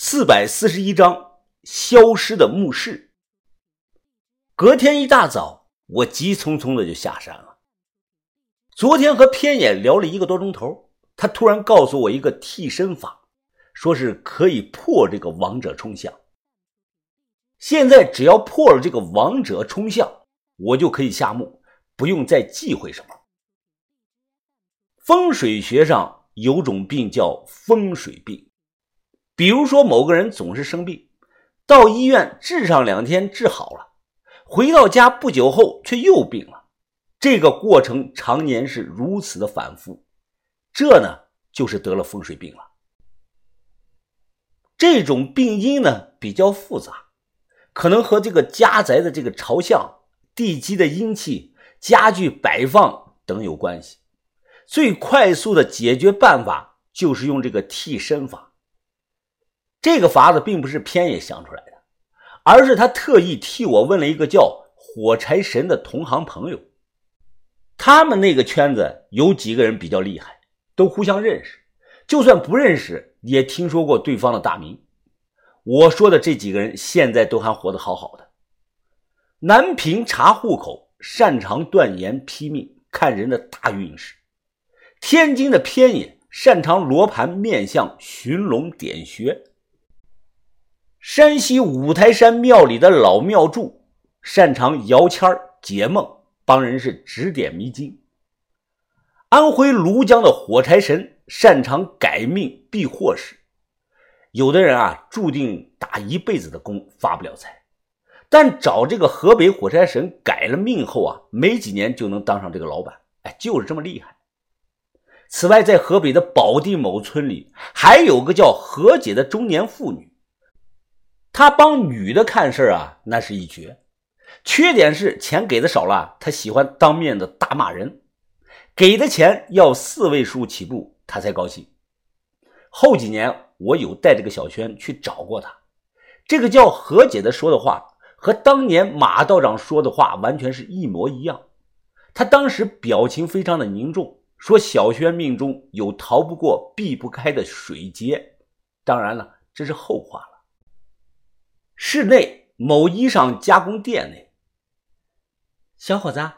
四百四十一章消失的墓室。隔天一大早，我急匆匆的就下山了。昨天和偏野聊了一个多钟头，他突然告诉我一个替身法，说是可以破这个王者冲相。现在只要破了这个王者冲相，我就可以下墓，不用再忌讳什么。风水学上有种病叫风水病。比如说，某个人总是生病，到医院治上两天治好了，回到家不久后却又病了，这个过程常年是如此的反复，这呢就是得了风水病了。这种病因呢比较复杂，可能和这个家宅的这个朝向、地基的阴气、家具摆放等有关系。最快速的解决办法就是用这个替身法。这个法子并不是偏野想出来的，而是他特意替我问了一个叫火柴神的同行朋友。他们那个圈子有几个人比较厉害，都互相认识，就算不认识也听说过对方的大名。我说的这几个人现在都还活得好好的。南平查户口，擅长断言批命，看人的大运势；天津的偏野，擅长罗盘面相，寻龙点穴。山西五台山庙里的老庙祝，擅长摇签解梦，帮人是指点迷津。安徽庐江的火柴神，擅长改命避祸事。有的人啊，注定打一辈子的工发不了财，但找这个河北火柴神改了命后啊，没几年就能当上这个老板。哎，就是这么厉害。此外，在河北的保定某村里，还有个叫何姐的中年妇女。他帮女的看事儿啊，那是一绝。缺点是钱给的少了，他喜欢当面的大骂人；给的钱要四位数起步，他才高兴。后几年我有带这个小轩去找过他，这个叫何姐的说的话和当年马道长说的话完全是一模一样。他当时表情非常的凝重，说小轩命中有逃不过、避不开的水劫。当然了，这是后话了。室内某衣裳加工店内，小伙子，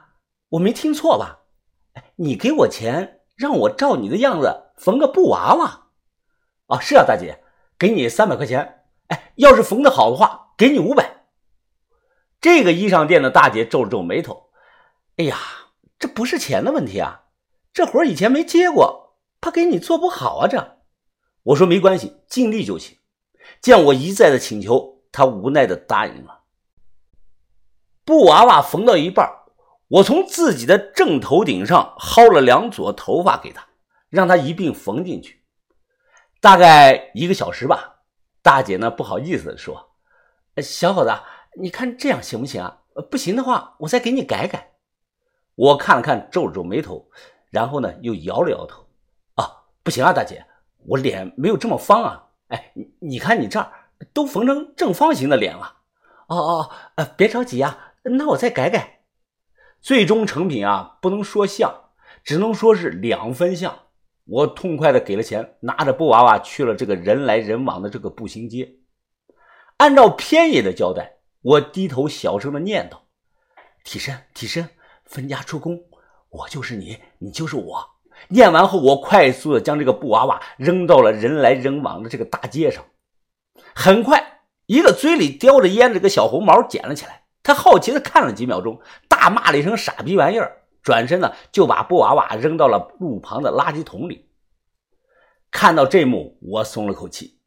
我没听错吧？你给我钱，让我照你的样子缝个布娃娃。啊，是啊，大姐，给你三百块钱。哎，要是缝的好的话，给你五百。这个衣裳店的大姐皱了皱眉头，哎呀，这不是钱的问题啊，这活以前没接过，怕给你做不好啊。这，我说没关系，尽力就行。见我一再的请求。他无奈的答应了。布娃娃缝到一半，我从自己的正头顶上薅了两撮头发给他，让他一并缝进去。大概一个小时吧。大姐呢不好意思的说：“小伙子，你看这样行不行啊？不行的话，我再给你改改。”我看了看，皱了皱眉头，然后呢又摇了摇头：“啊，不行啊，大姐，我脸没有这么方啊。哎，你你看你这儿。”都缝成正方形的脸了，哦哦，呃，别着急啊，那我再改改。最终成品啊，不能说像，只能说是两分像。我痛快的给了钱，拿着布娃娃去了这个人来人往的这个步行街。按照偏野的交代，我低头小声的念叨：“替身，替身，分家出宫，我就是你，你就是我。”念完后，我快速的将这个布娃娃扔到了人来人往的这个大街上。很快，一个嘴里叼着烟的这个小红毛捡了起来。他好奇的看了几秒钟，大骂了一声“傻逼玩意儿”，转身呢就把布娃娃扔到了路旁的垃圾桶里。看到这幕，我松了口气。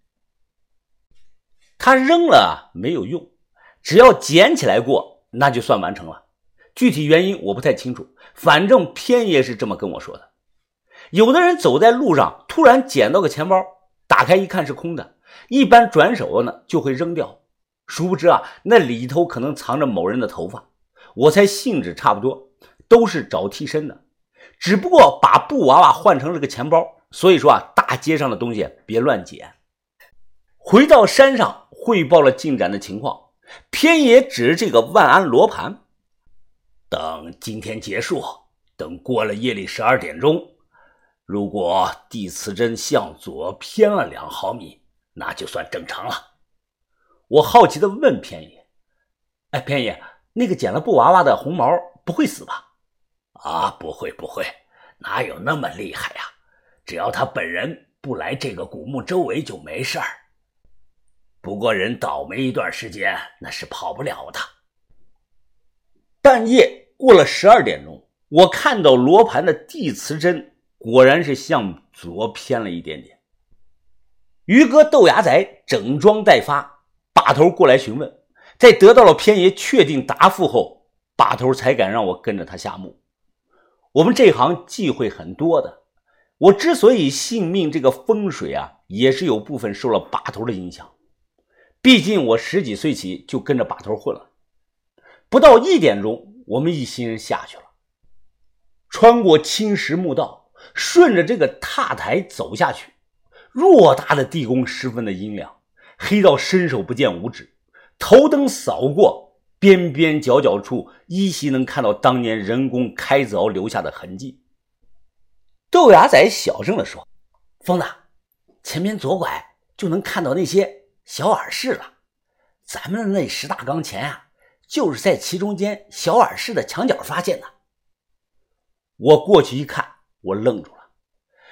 他扔了没有用，只要捡起来过，那就算完成了。具体原因我不太清楚，反正偏爷是这么跟我说的。有的人走在路上，突然捡到个钱包，打开一看是空的。一般转手了呢，就会扔掉。殊不知啊，那里头可能藏着某人的头发。我猜性质差不多，都是找替身的，只不过把布娃娃换成了个钱包。所以说啊，大街上的东西别乱捡。回到山上汇报了进展的情况，偏野指着这个万安罗盘，等今天结束，等过了夜里十二点钟，如果地磁针向左偏了两毫米。那就算正常了。我好奇的问偏爷：“哎，偏爷，那个捡了布娃娃的红毛不会死吧？”“啊，不会不会，哪有那么厉害呀？只要他本人不来这个古墓周围就没事儿。不过人倒霉一段时间，那是跑不了的。”半夜过了十二点钟，我看到罗盘的地磁针果然是向左偏了一点点。于哥豆芽仔整装待发。把头过来询问，在得到了偏爷确定答复后，把头才敢让我跟着他下墓。我们这行忌讳很多的，我之所以信命这个风水啊，也是有部分受了把头的影响。毕竟我十几岁起就跟着把头混了。不到一点钟，我们一行人下去了，穿过青石墓道，顺着这个踏台走下去，偌大的地宫十分的阴凉。黑到伸手不见五指，头灯扫过边边角角处，依稀能看到当年人工开凿留下的痕迹。豆芽仔小声地说：“疯子，前面左拐就能看到那些小耳室了。咱们的那十大缸钱啊，就是在其中间小耳室的墙角发现的。”我过去一看，我愣住了，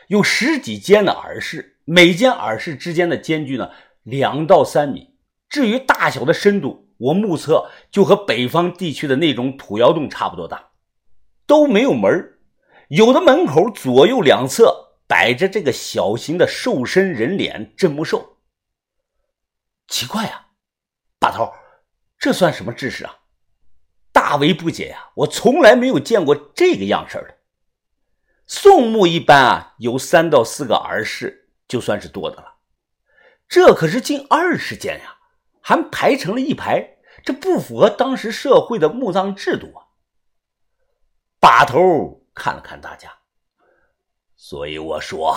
有十几间的耳室，每间耳室之间的间距呢？两到三米，至于大小的深度，我目测就和北方地区的那种土窑洞差不多大，都没有门有的门口左右两侧摆着这个小型的兽身人脸镇墓兽。奇怪呀，把头，这算什么知识啊？大为不解呀！我从来没有见过这个样式的。宋墓一般啊，有三到四个耳室就算是多的了。这可是近二十间呀，还排成了一排，这不符合当时社会的墓葬制度啊！把头看了看大家，所以我说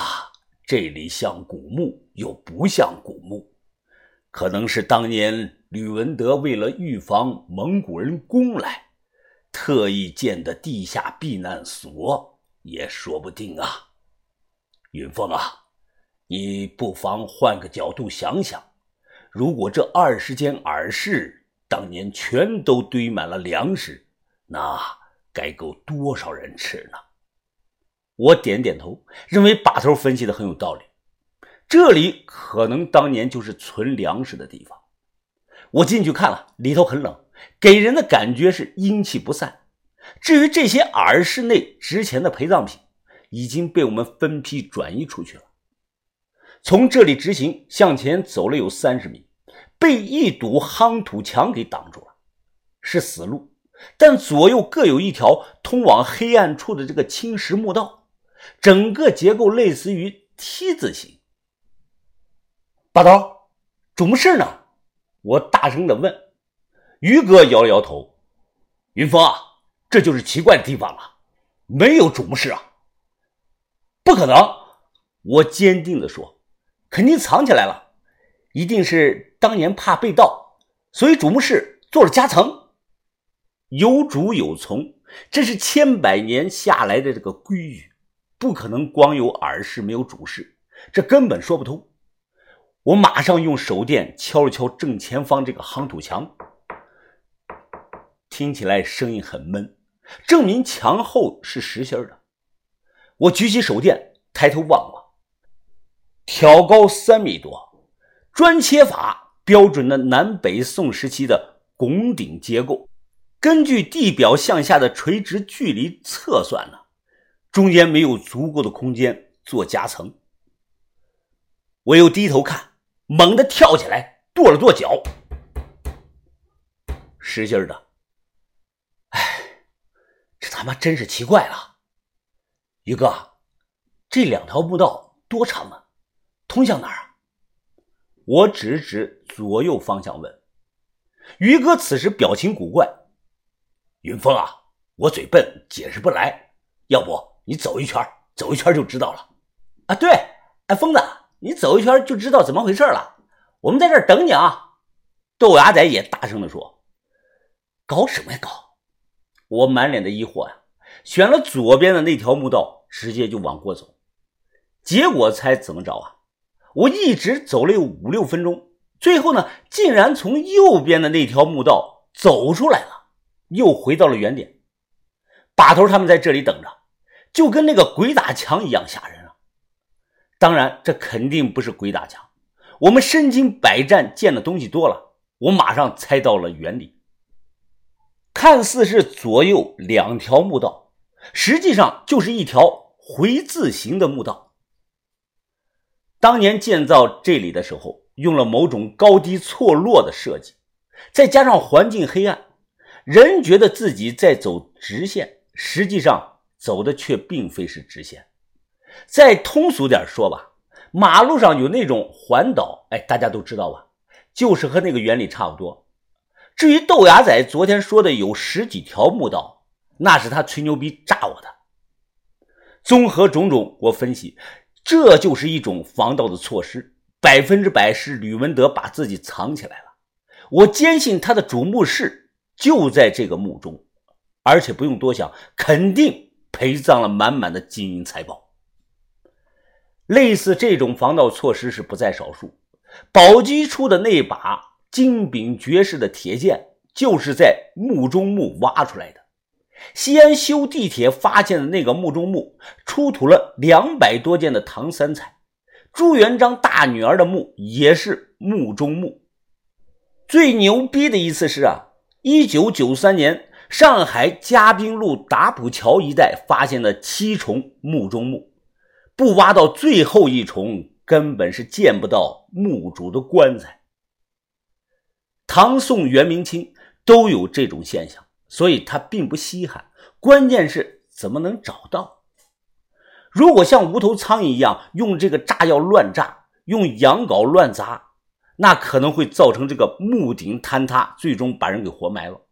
这里像古墓又不像古墓，可能是当年吕文德为了预防蒙古人攻来，特意建的地下避难所，也说不定啊！云峰啊！你不妨换个角度想想，如果这二十间耳室当年全都堆满了粮食，那该够多少人吃呢？我点点头，认为把头分析的很有道理。这里可能当年就是存粮食的地方。我进去看了，里头很冷，给人的感觉是阴气不散。至于这些耳室内值钱的陪葬品，已经被我们分批转移出去了。从这里直行向前走了有三十米，被一堵夯土墙给挡住了，是死路，但左右各有一条通往黑暗处的这个青石墓道，整个结构类似于 T 字形。把头，主墓室呢？我大声的问。于哥摇了摇头：“云峰啊，这就是奇怪的地方了，没有主墓室啊！不可能！”我坚定的说。肯定藏起来了，一定是当年怕被盗，所以主墓室做了夹层。有主有从，这是千百年下来的这个规矩，不可能光有耳室没有主室，这根本说不通。我马上用手电敲了敲正前方这个夯土墙，听起来声音很闷，证明墙后是实心的。我举起手电，抬头望望。挑高三米多，砖切法标准的南北宋时期的拱顶结构，根据地表向下的垂直距离测算呢，中间没有足够的空间做夹层。我又低头看，猛地跳起来，跺了跺脚，实心的。哎，这他妈真是奇怪了，于哥，这两条墓道多长啊？通向哪儿啊？我指指左右方向问。于哥此时表情古怪。云峰啊，我嘴笨，解释不来。要不你走一圈，走一圈就知道了。啊，对，哎，疯子，你走一圈就知道怎么回事了。我们在这儿等你啊！豆芽仔也大声地说：“搞什么呀搞？”我满脸的疑惑呀，选了左边的那条墓道，直接就往过走。结果猜怎么着啊？我一直走了有五六分钟，最后呢，竟然从右边的那条墓道走出来了，又回到了原点。把头他们在这里等着，就跟那个鬼打墙一样吓人啊！当然，这肯定不是鬼打墙。我们身经百战，见的东西多了，我马上猜到了原理。看似是左右两条墓道，实际上就是一条回字形的墓道。当年建造这里的时候，用了某种高低错落的设计，再加上环境黑暗，人觉得自己在走直线，实际上走的却并非是直线。再通俗点说吧，马路上有那种环岛，哎，大家都知道吧？就是和那个原理差不多。至于豆芽仔昨天说的有十几条墓道，那是他吹牛逼炸我的。综合种种，我分析。这就是一种防盗的措施，百分之百是吕文德把自己藏起来了。我坚信他的主墓室就在这个墓中，而且不用多想，肯定陪葬了满满的金银财宝。类似这种防盗措施是不在少数。宝鸡出的那把金柄绝世的铁剑，就是在墓中墓挖出来的。西安修地铁发现的那个墓中墓，出土了两百多件的唐三彩。朱元璋大女儿的墓也是墓中墓。最牛逼的一次是啊，一九九三年上海嘉宾路打浦桥一带发现的七重墓中墓，不挖到最后一重，根本是见不到墓主的棺材。唐宋元明清都有这种现象。所以它并不稀罕，关键是怎么能找到？如果像无头苍蝇一样用这个炸药乱炸，用羊镐乱砸，那可能会造成这个墓顶坍塌，最终把人给活埋了。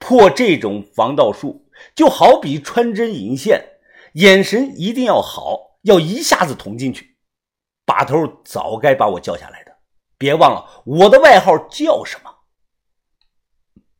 破这种防盗术，就好比穿针引线，眼神一定要好，要一下子捅进去。把头早该把我叫下来的，别忘了我的外号叫什么。